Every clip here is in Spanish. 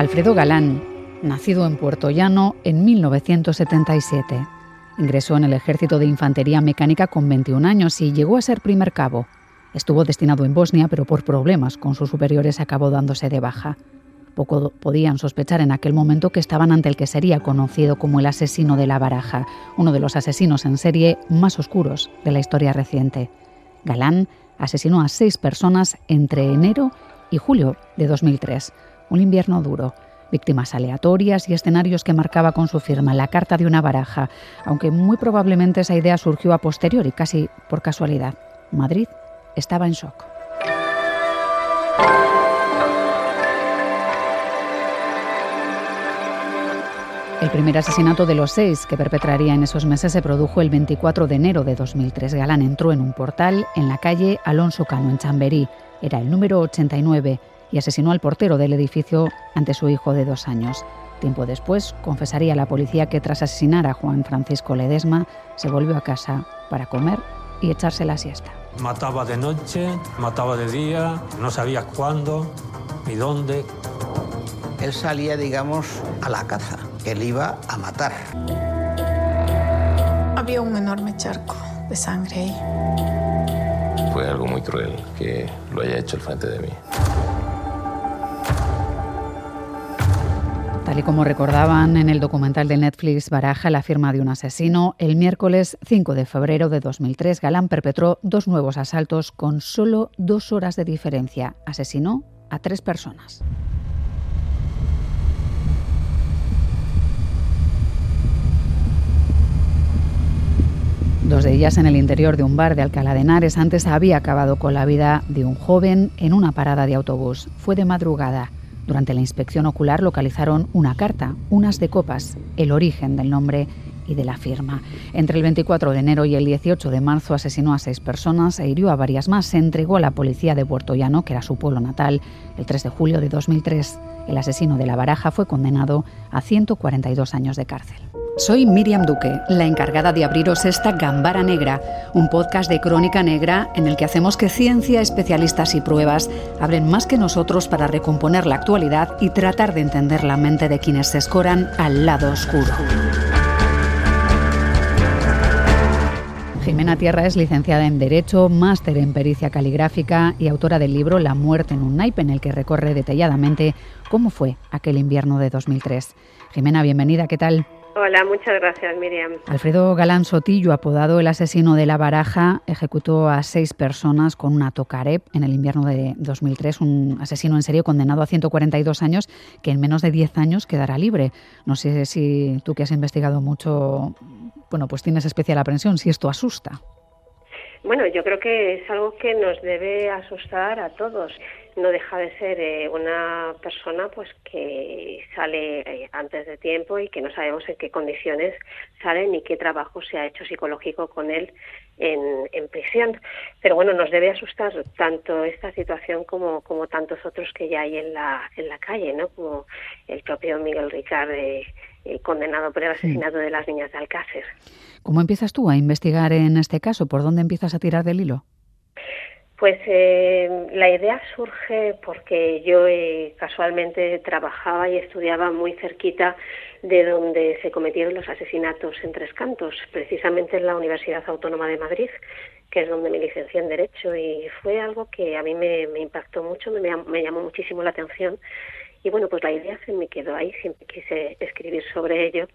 Alfredo Galán, nacido en Puerto Llano en 1977. Ingresó en el Ejército de Infantería Mecánica con 21 años y llegó a ser primer cabo. Estuvo destinado en Bosnia, pero por problemas con sus superiores acabó dándose de baja. Poco podían sospechar en aquel momento que estaban ante el que sería conocido como el asesino de la baraja, uno de los asesinos en serie más oscuros de la historia reciente. Galán asesinó a seis personas entre enero y julio de 2003, un invierno duro, víctimas aleatorias y escenarios que marcaba con su firma la carta de una baraja, aunque muy probablemente esa idea surgió a posteriori, casi por casualidad. Madrid estaba en shock. El primer asesinato de los seis que perpetraría en esos meses se produjo el 24 de enero de 2003. Galán entró en un portal en la calle Alonso Cano, en Chamberí. Era el número 89 y asesinó al portero del edificio ante su hijo de dos años. Tiempo después, confesaría a la policía que tras asesinar a Juan Francisco Ledesma, se volvió a casa para comer y echarse la siesta. Mataba de noche, mataba de día, no sabía cuándo ni dónde. Él salía, digamos, a la caza él iba a matar. Había un enorme charco de sangre ahí. Fue algo muy cruel que lo haya hecho el frente de mí. Tal y como recordaban en el documental de Netflix Baraja, la firma de un asesino, el miércoles 5 de febrero de 2003, Galán perpetró dos nuevos asaltos con solo dos horas de diferencia. Asesinó a tres personas. dos de ellas en el interior de un bar de Alcalá de Henares. Antes había acabado con la vida de un joven en una parada de autobús. Fue de madrugada. Durante la inspección ocular localizaron una carta, unas de copas, el origen del nombre y de la firma. Entre el 24 de enero y el 18 de marzo asesinó a seis personas e hirió a varias más. Se entregó a la policía de Puerto Llano, que era su pueblo natal, el 3 de julio de 2003. El asesino de la baraja fue condenado a 142 años de cárcel. Soy Miriam Duque, la encargada de abriros esta Gambara Negra, un podcast de crónica negra en el que hacemos que ciencia, especialistas y pruebas abren más que nosotros para recomponer la actualidad y tratar de entender la mente de quienes se escoran al lado oscuro. Jimena Tierra es licenciada en Derecho, máster en Pericia Caligráfica y autora del libro La muerte en un naipe, en el que recorre detalladamente cómo fue aquel invierno de 2003. Jimena, bienvenida, ¿qué tal? Hola, muchas gracias, Miriam. Alfredo Galán Sotillo, apodado el asesino de la baraja, ejecutó a seis personas con una tocarep en el invierno de 2003, un asesino en serio condenado a 142 años que en menos de 10 años quedará libre. No sé si tú que has investigado mucho, bueno, pues tienes especial aprensión, si esto asusta. Bueno, yo creo que es algo que nos debe asustar a todos. No deja de ser eh, una persona pues que sale eh, antes de tiempo y que no sabemos en qué condiciones sale ni qué trabajo se ha hecho psicológico con él en, en prisión. Pero bueno, nos debe asustar tanto esta situación como, como tantos otros que ya hay en la, en la calle, ¿no? Como el propio Miguel Ricard, eh, condenado por el asesinato de las niñas de Alcácer. ¿Cómo empiezas tú a investigar en este caso? ¿Por dónde empiezas a tirar del hilo? Pues eh, la idea surge porque yo eh, casualmente trabajaba y estudiaba muy cerquita de donde se cometieron los asesinatos en Tres Cantos, precisamente en la Universidad Autónoma de Madrid, que es donde me licencié en Derecho, y fue algo que a mí me, impactó mucho, me, me llamó muchísimo la atención y bueno, pues la idea se me quedó ahí, siempre quise escribir sobre ello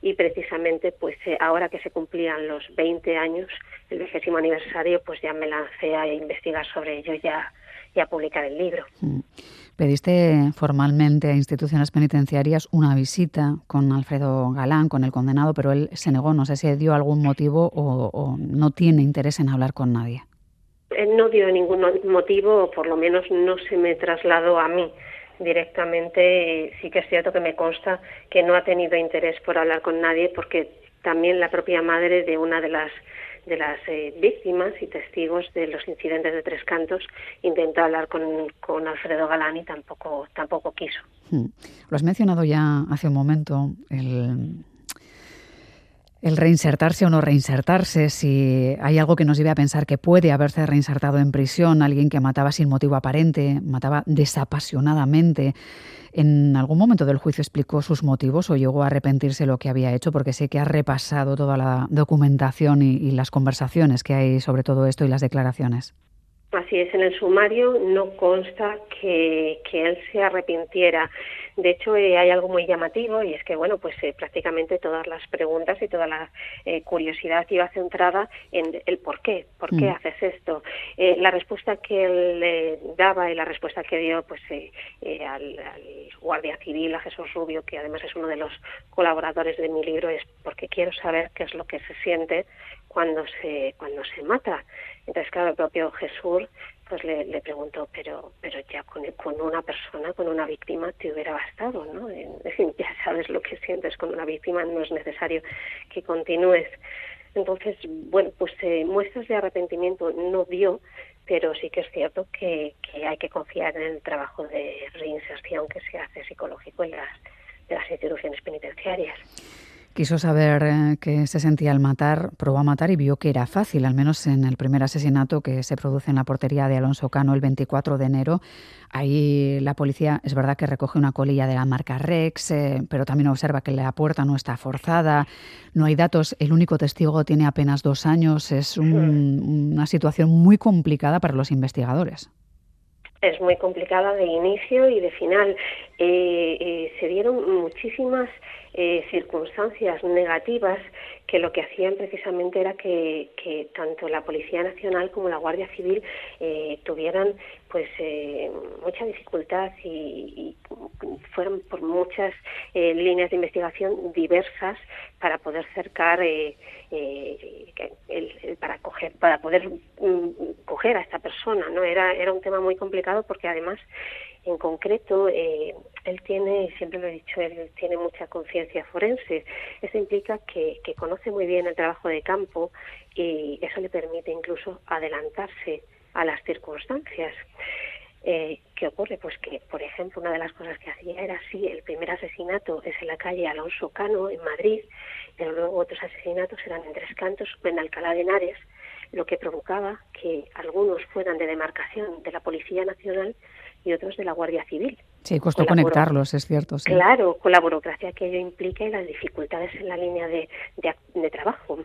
y precisamente pues eh, ahora que se cumplían los 20 años, el vigésimo aniversario, pues ya me lancé a investigar sobre ello ya y a publicar el libro. Mm. Pediste formalmente a instituciones penitenciarias una visita con Alfredo Galán, con el condenado, pero él se negó. No sé si dio algún motivo o, o no tiene interés en hablar con nadie. Él no dio ningún motivo, o por lo menos no se me trasladó a mí directamente sí que es cierto que me consta que no ha tenido interés por hablar con nadie porque también la propia madre de una de las de las eh, víctimas y testigos de los incidentes de Tres Cantos intentó hablar con, con Alfredo Galán y tampoco tampoco quiso. Hmm. Lo has mencionado ya hace un momento el el reinsertarse o no reinsertarse, si hay algo que nos lleve a pensar que puede haberse reinsertado en prisión, alguien que mataba sin motivo aparente, mataba desapasionadamente. ¿En algún momento del juicio explicó sus motivos o llegó a arrepentirse lo que había hecho? Porque sé que ha repasado toda la documentación y, las conversaciones que hay sobre todo esto y las declaraciones. Así es, en el sumario no consta que él se arrepintiera. De hecho, eh, hay algo muy llamativo y es que, bueno, pues eh, prácticamente todas las preguntas y toda la eh, curiosidad iba centrada en el por qué, por qué mm. haces esto. la respuesta que él daba y la respuesta que dio, pues, al, al, guardia civil, a Jesús Rubio, que además es uno de los colaboradores de mi libro, es porque quiero saber qué es lo que se siente cuando se cuando se mata. Entonces, claro, el propio Jesús pues le, le preguntó, pero pero ya con, una persona, con una víctima, te hubiera bastado, ¿no? Ya sabes lo que sientes con una víctima, no es necesario que continúes. Entonces, bueno, pues eh, muestras de arrepentimiento no dio, pero sí que es cierto que, que, hay que confiar en el trabajo de reinserción que se hace psicológico en las, de las instituciones penitenciarias. Quiso saber eh, qué se sentía al matar, probó a matar y vio que era fácil, al menos en el primer asesinato que se produce en la portería de Alonso Cano el 24 de enero. Ahí la policía es verdad que recoge una colilla de la marca Rex, eh, pero también observa que la puerta no está forzada, no hay datos, el único testigo tiene apenas dos años, es una situación muy complicada para los investigadores es muy complicada de inicio y de final. Eh, se dieron muchísimas eh, circunstancias negativas que lo que hacían precisamente era que, tanto la Policía Nacional como la Guardia Civil eh, tuvieran pues eh, mucha dificultad y, y, fueron por muchas eh, líneas de investigación diversas para poder cercar eh, eh, el, el, para coger para poder mm, coger a esta persona no era era un tema muy complicado porque además en concreto, eh, él tiene, siempre lo he dicho, él tiene mucha conciencia forense. Eso implica que, conoce muy bien el trabajo de campo y eso le permite incluso adelantarse a las circunstancias. Eh, ¿Qué ocurre? Pues que, por ejemplo, una de las cosas que hacía era así, el primer asesinato es en la calle Alonso Cano, en Madrid, pero luego otros asesinatos eran en Tres Cantos en Alcalá de Henares, lo que provocaba que algunos fueran de demarcación de la Policía Nacional y otros de la Guardia Civil. Sí, costó conectarlos, es cierto. Sí. Claro, con la burocracia que ello implica y las dificultades en la línea de, de, de trabajo.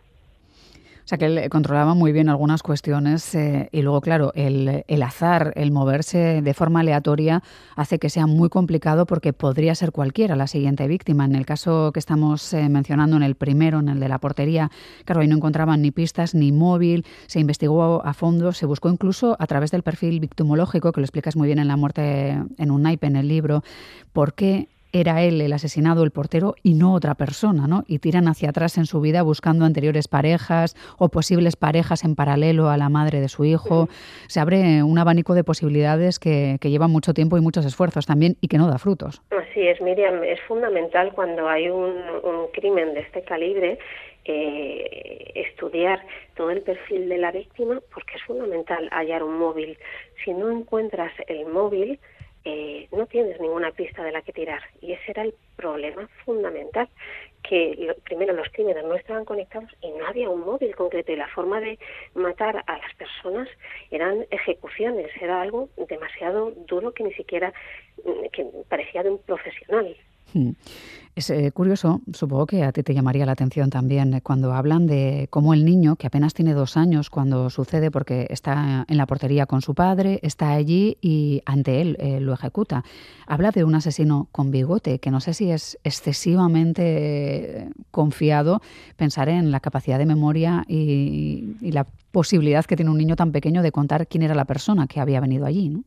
Sea, que él controlaba muy bien algunas cuestiones eh, y luego, claro, el, el, azar, el moverse de forma aleatoria hace que sea muy complicado porque podría ser cualquiera la siguiente víctima. En el caso que estamos eh, mencionando, en el primero, en el de la portería, claro, ahí no encontraban ni pistas ni móvil, se investigó a fondo, se buscó incluso a través del perfil victimológico, que lo explicas muy bien en La muerte en un naipe en el libro, por qué era él el asesinado, el portero, y no otra persona, ¿no? Y tiran hacia atrás en su vida buscando anteriores parejas o posibles parejas en paralelo a la madre de su hijo. Se abre un abanico de posibilidades que, que llevan mucho tiempo y muchos esfuerzos también y que no da frutos. Así es, Miriam. Es fundamental cuando hay un, un crimen de este calibre eh, estudiar todo el perfil de la víctima porque es fundamental hallar un móvil. Si no encuentras el móvil, eh, no tienes ninguna pista de la que tirar. Y ese era el problema fundamental, que lo, primero los crímenes no estaban conectados y no había un móvil concreto y la forma de matar a las personas eran ejecuciones, era algo demasiado duro que ni siquiera mm, que parecía de un profesional. Hmm. Es eh, curioso, supongo que a ti te llamaría la atención también eh, cuando hablan de cómo el niño, que apenas tiene dos años cuando sucede, porque está en la portería con su padre, está allí y ante él eh, lo ejecuta. Habla de un asesino con bigote, que no sé si es excesivamente confiado pensar en la capacidad de memoria y, y la posibilidad que tiene un niño tan pequeño de contar quién era la persona que había venido allí, ¿no?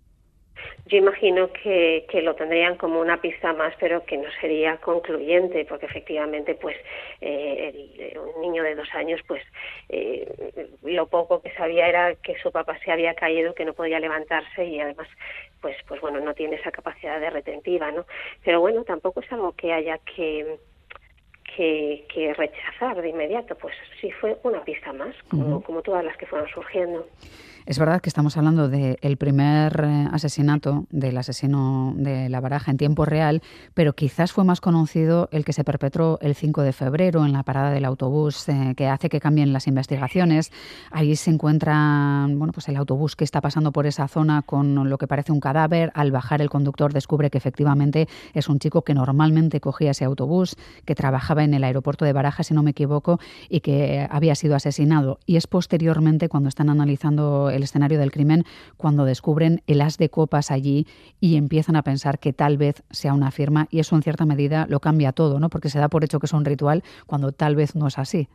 Yo imagino que, que, lo tendrían como una pista más, pero que no sería concluyente, porque efectivamente, pues, eh, el, un niño de dos años, pues, eh, lo poco que sabía era que su papá se había caído, que no podía levantarse y además, pues, pues bueno, no tiene esa capacidad de retentiva, ¿no? Pero bueno, tampoco es algo que haya que que, que, rechazar de inmediato, pues sí fue una pista más, como, uh -huh. como todas las que fueron surgiendo. Es verdad que estamos hablando del primer eh, asesinato del asesino de la baraja en tiempo real, pero quizás fue más conocido el que se perpetró el 5 de febrero en la parada del autobús, eh, que hace que cambien las investigaciones. Ahí se encuentra bueno, pues el autobús que está pasando por esa zona con lo que parece un cadáver. Al bajar el conductor descubre que efectivamente es un chico que normalmente cogía ese autobús, que trabajaba en el aeropuerto de Baraja, si no me equivoco, y que había sido asesinado. Y es posteriormente, cuando están analizando escenario del crimen, cuando descubren el as de copas allí y empiezan a pensar que tal vez sea una firma, y eso en cierta medida lo cambia todo, ¿no? Porque se da por hecho que es un ritual cuando tal vez no es así.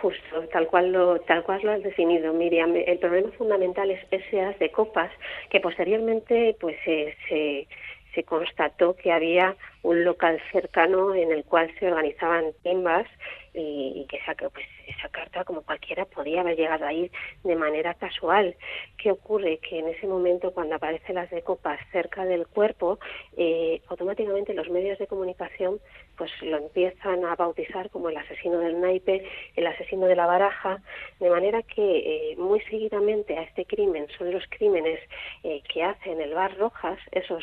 Justo, tal cual lo, tal cual lo has definido, Miriam. El problema fundamental es ese as de copas que posteriormente pues se se constató que había un local cercano en el cual se organizaban timbas y, que esa, pues, esa carta, como cualquiera, podía haber llegado ahí de manera casual. ¿Qué ocurre? Que en ese momento, cuando aparecen las de copas cerca del cuerpo, eh, automáticamente los medios de comunicación pues lo empiezan a bautizar como el asesino del naipe, el asesino de la baraja, de manera que eh, muy seguidamente a este crimen son los crímenes eh, que hacen el Bar Rojas, esos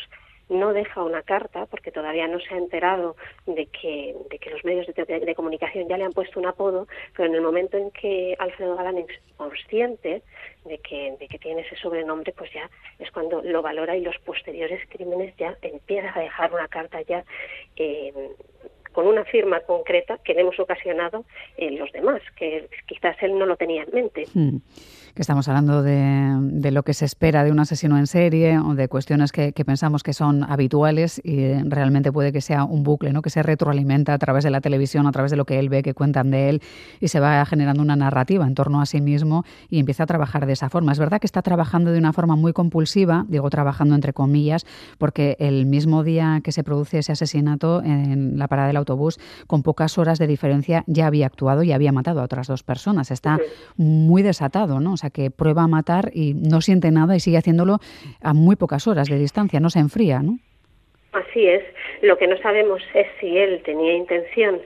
no deja una carta porque todavía no se ha enterado de que, de que los medios de, comunicación ya le han puesto un apodo, pero en el momento en que Alfredo Galán es consciente de que, de que tiene ese sobrenombre, pues ya es cuando lo valora y los posteriores crímenes ya empieza a dejar una carta ya eh, con una firma concreta que le hemos ocasionado en los demás, que quizás él no lo tenía en mente. Hmm. Que estamos hablando de, lo que se espera de un asesino en serie o de cuestiones que, pensamos que son habituales y realmente puede que sea un bucle, ¿no? que se retroalimenta a través de la televisión, a través de lo que él ve, que cuentan de él y se va generando una narrativa en torno a sí mismo y empieza a trabajar de esa forma. Es verdad que está trabajando de una forma muy compulsiva, digo trabajando entre comillas, porque el mismo día que se produce ese asesinato en la parada del autobús, con pocas horas de diferencia ya había actuado y había matado a otras dos personas. Está muy desatado, ¿no? O sea, que prueba a matar y no siente nada y sigue haciéndolo a muy pocas horas de distancia, no se enfría, ¿no? Así es. Lo que no sabemos es si él tenía intención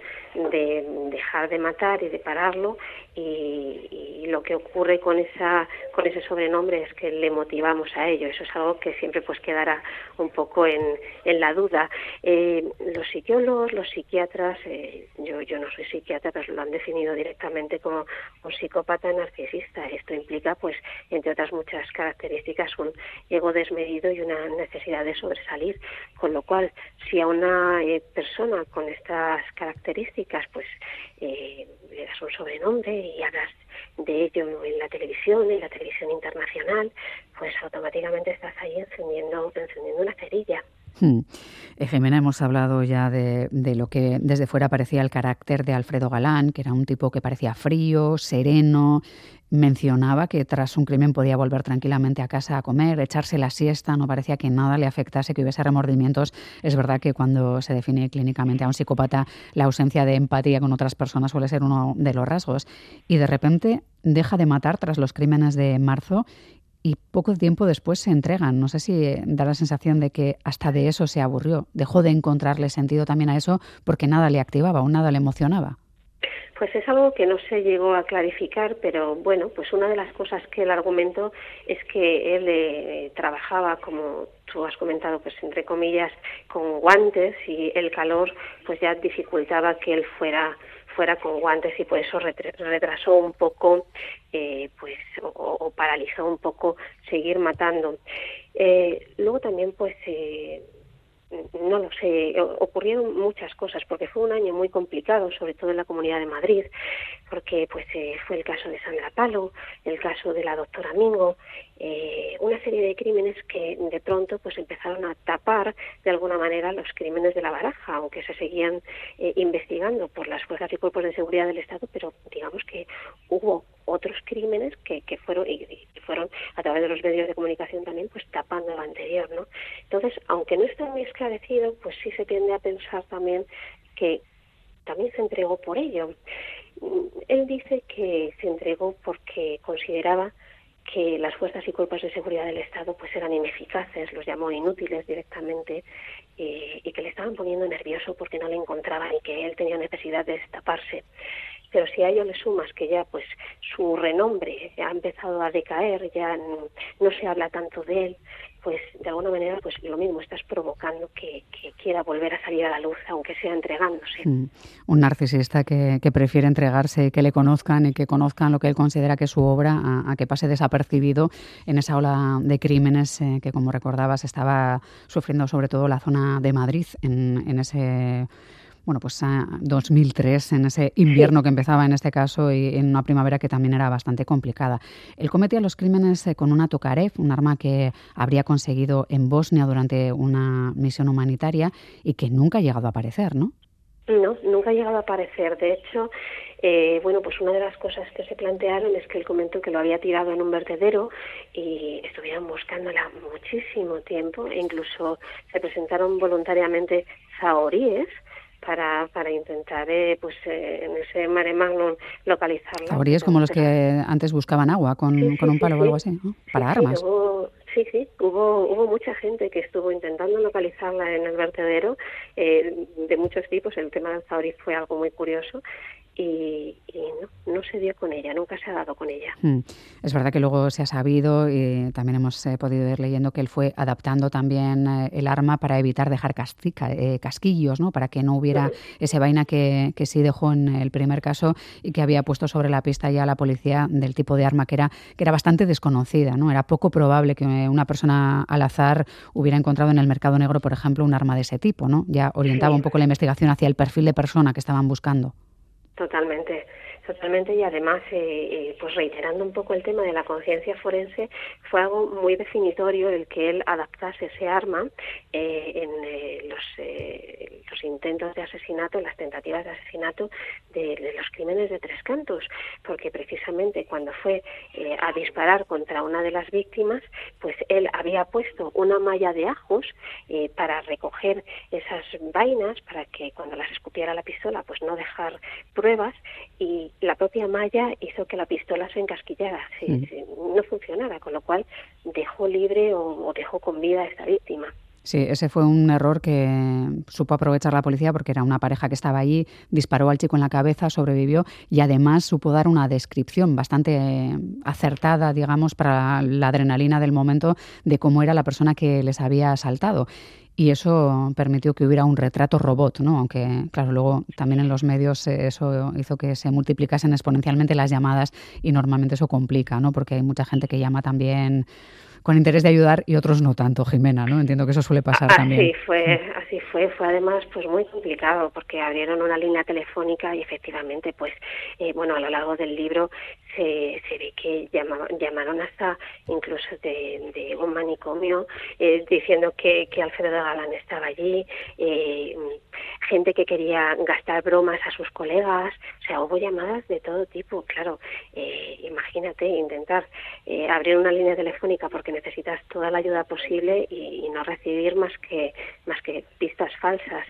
de dejar de matar y de pararlo y, lo que ocurre con esa con ese sobrenombre es que le motivamos a ello. Eso es algo que siempre pues quedará un poco en, en la duda. Eh, los psicólogos los psiquiatras eh, yo yo no soy psiquiatra pero lo han definido directamente como un psicópata narcisista. Esto implica pues entre otras muchas características un ego desmedido y una necesidad de sobresalir. Con lo cual si a una eh, persona con estas características pues eh, le das un sobrenombre y hablas de ello en la televisión, en la televisión internacional, pues automáticamente estás ahí encendiendo, encendiendo una cerilla. Hmm. Eh, Jimena, hemos hablado ya de, de, lo que desde fuera parecía el carácter de Alfredo Galán, que era un tipo que parecía frío, sereno, mencionaba que tras un crimen podía volver tranquilamente a casa a comer, echarse la siesta, no parecía que nada le afectase, que hubiese remordimientos. Es verdad que cuando se define clínicamente a un psicópata, la ausencia de empatía con otras personas suele ser uno de los rasgos. Y de repente deja de matar tras los crímenes de marzo y poco tiempo después se entregan. No sé si da la sensación de que hasta de eso se aburrió, dejó de encontrarle sentido también a eso porque nada le activaba o nada le emocionaba. Pues es algo que no se llegó a clarificar, pero bueno, pues una de las cosas que él argumentó es que él eh, trabajaba, como tú has comentado, pues entre comillas, con guantes y el calor pues ya dificultaba que él fuera fuera con guantes y por eso retrasó un poco eh, pues o, paralizó un poco seguir matando. Eh, luego también pues eh, no lo sé, ocurrieron muchas cosas porque fue un año muy complicado, sobre todo en la Comunidad de Madrid, porque pues eh, fue el caso de Sandra Palo, el caso de la doctora Mingo, eh, una serie de crímenes que de pronto pues empezaron a tapar de alguna manera los crímenes de la baraja, aunque se seguían eh, investigando por las fuerzas y cuerpos de seguridad del Estado, pero digamos que hubo otros crímenes que, que fueron y, fueron a través de los medios de comunicación también pues tapando lo anterior, ¿no? Entonces, aunque no está muy esclarecido, pues sí se tiende a pensar también que también se entregó por ello. Él dice que se entregó porque consideraba que las fuerzas y cuerpos de seguridad del Estado pues eran ineficaces, los llamó inútiles directamente y que le estaban poniendo nervioso porque no le encontraban y que él tenía necesidad de destaparse. Pero si a ello le sumas que ya pues su renombre ha empezado a decaer, ya no se habla tanto de él, pues de alguna manera pues lo mismo estás provocando que, quiera volver a salir a la luz aunque sea entregándose mm. un narcisista que, prefiere entregarse que le conozcan y que conozcan lo que él considera que es su obra a, que pase desapercibido en esa ola de crímenes eh, que como recordabas estaba sufriendo sobre todo la zona de Madrid en, en ese bueno, pues a 2003, en ese invierno que empezaba en este caso y en una primavera que también era bastante complicada. Él cometía los crímenes eh, con una Tokarev, un arma que habría conseguido en Bosnia durante una misión humanitaria y que nunca ha llegado a aparecer, ¿no? No, nunca ha llegado a aparecer. De hecho, eh, bueno, pues una de las cosas que se plantearon es que él comentó que lo había tirado en un vertedero y estuvieron buscándola muchísimo tiempo e incluso se presentaron voluntariamente zahoríes para, para intentar eh, pues eh, en ese mare magnum localizarla. es como los que antes buscaban agua con, con un palo o algo así, para armas. Sí, sí, hubo, hubo mucha gente que estuvo intentando localizarla en el vertedero, eh, de muchos tipos. El tema del Zauri fue algo muy curioso y, no, no, se dio con ella, nunca se ha dado con ella. Hmm. Es verdad que luego se ha sabido y también hemos eh, podido ir leyendo que él fue adaptando también eh, el arma para evitar dejar eh, casquillos, ¿no? para que no hubiera ese vaina que, que, sí dejó en el primer caso y que había puesto sobre la pista ya la policía del tipo de arma que era, que era bastante desconocida. ¿no? Era poco probable que una persona al azar hubiera encontrado en el mercado negro, por ejemplo, un arma de ese tipo. ¿no? Ya orientaba un poco la investigación hacia el perfil de persona que estaban buscando. Totalmente, totalmente y además, eh, eh, pues reiterando un poco el tema de la conciencia forense, fue algo muy definitorio el que él adaptase ese arma eh, en los, los intentos de asesinato, las tentativas de asesinato de, los crímenes de Tres Cantos, porque precisamente cuando fue a disparar contra una de las víctimas, pues él había puesto una malla de ajos para recoger esas vainas, para que cuando las escupiera la pistola, pues no dejar pruebas y la propia malla hizo que la pistola se encasquillara, mm. no funcionara, con lo cual dejó libre o, dejó con vida a esta víctima. Sí, ese fue un error que supo aprovechar la policía porque era una pareja que estaba allí, disparó al chico en la cabeza, sobrevivió y además supo dar una descripción bastante acertada, digamos, para la adrenalina del momento de cómo era la persona que les había asaltado y eso permitió que hubiera un retrato robot, ¿no? Aunque, claro, luego también en los medios eso hizo que se multiplicasen exponencialmente las llamadas y normalmente eso complica, ¿no? Porque hay mucha gente que llama también con interés de ayudar y otros no tanto, Jimena, ¿no? Entiendo que eso suele pasar también. Así fue, así fue, fue además pues muy complicado porque abrieron una línea telefónica y efectivamente pues eh, bueno a lo largo del libro se, se ve que llamaron, llamaron hasta incluso de, un manicomio eh, diciendo que, que Alfredo Galán estaba allí, eh, gente que quería gastar bromas a sus colegas, o sea, hubo llamadas de todo tipo, claro, imagínate intentar abrir una línea telefónica porque necesitas toda la ayuda posible y, no recibir más que más que pistas falsas.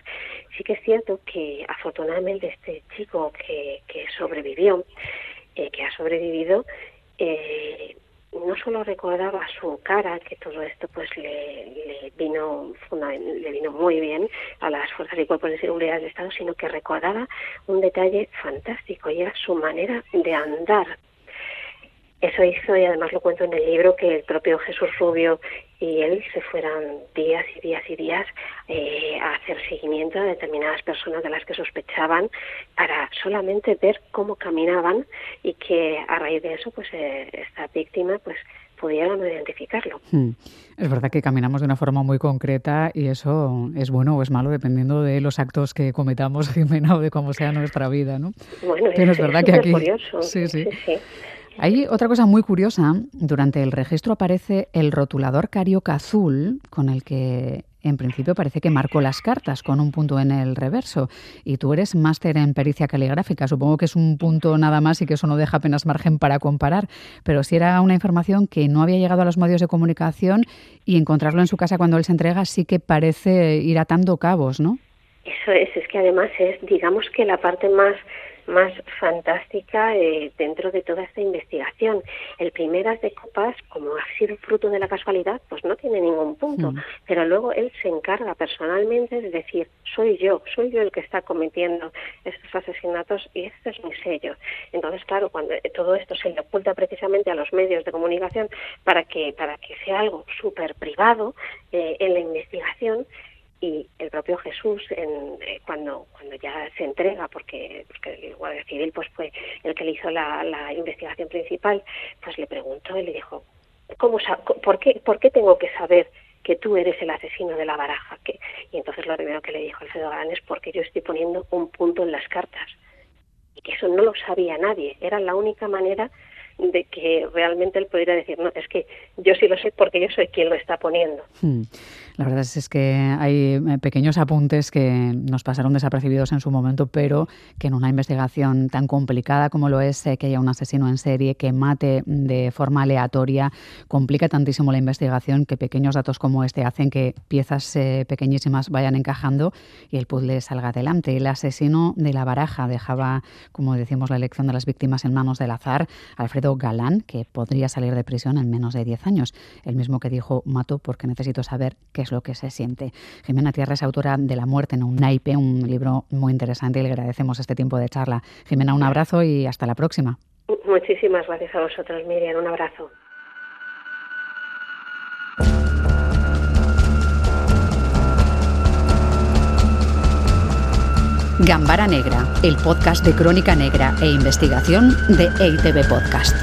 Sí que es cierto que afortunadamente este chico que, que sobrevivió, eh, que ha sobrevivido, eh, no solo recordaba su cara, que todo esto pues le, le, vino le vino muy bien a las fuerzas y cuerpos de seguridad del Estado, sino que recordaba un detalle fantástico y era su manera de andar eso hizo, y además lo cuento en el libro, que el propio Jesús Rubio y él se fueran días y días y días eh, a hacer seguimiento a determinadas personas de las que sospechaban para solamente ver cómo caminaban y que a raíz de eso pues eh, esta víctima pues pudieran identificarlo. Hmm. Es verdad que caminamos de una forma muy concreta y eso es bueno o es malo dependiendo de los actos que cometamos, Jimena, o de cómo sea nuestra vida, ¿no? Bueno, es, verdad que aquí... Curioso. sí. sí. sí. Hay otra cosa muy curiosa. Durante el registro aparece el rotulador carioca azul con el que en principio parece que marcó las cartas con un punto en el reverso. Y tú eres máster en pericia caligráfica. Supongo que es un punto nada más y que eso no deja apenas margen para comparar. Pero si era una información que no había llegado a los medios de comunicación y encontrarlo en su casa cuando él se entrega sí que parece ir atando cabos, ¿no? Eso es, es que además es, digamos que la parte más más fantástica eh, dentro de toda esta investigación. El primeras de copas, como ha sido fruto de la casualidad, pues no tiene ningún punto, mm. pero luego él se encarga personalmente de decir, soy yo, soy yo el que está cometiendo estos asesinatos y este es mi sello. Entonces, claro, cuando todo esto se le oculta precisamente a los medios de comunicación para que, para que sea algo súper privado eh, en la investigación, y el propio Jesús en, eh, cuando cuando ya se entrega porque, porque el guardia civil pues fue el que le hizo la, investigación principal pues le preguntó y le dijo ¿cómo por qué por qué tengo que saber que tú eres el asesino de la baraja que y entonces lo primero que le dijo Alfredo Galán es porque yo estoy poniendo un punto en las cartas y que eso no lo sabía nadie era la única manera de que realmente él pudiera decir, no, es que yo sí lo sé porque yo soy quien lo está poniendo. Hmm. La verdad es que hay eh, pequeños apuntes que nos pasaron desapercibidos en su momento, pero que en una investigación tan complicada como lo es eh, que haya un asesino en serie que mate de forma aleatoria, complica tantísimo la investigación que pequeños datos como este hacen que piezas eh, pequeñísimas vayan encajando y el puzzle salga adelante. El asesino de la baraja dejaba, como decimos, la elección de las víctimas en manos del azar. Alfredo Galán, que podría salir de prisión en menos de 10 años. El mismo que dijo, mato porque necesito saber qué es lo que se siente. Jimena Tierra es autora de La muerte en un naipe, un libro muy interesante y le agradecemos este tiempo de charla. Jimena, un abrazo y hasta la próxima. Muchísimas gracias a vosotros, Miriam. Un abrazo. Gambara Negra, el podcast de crónica negra e investigación de EITB Podcast.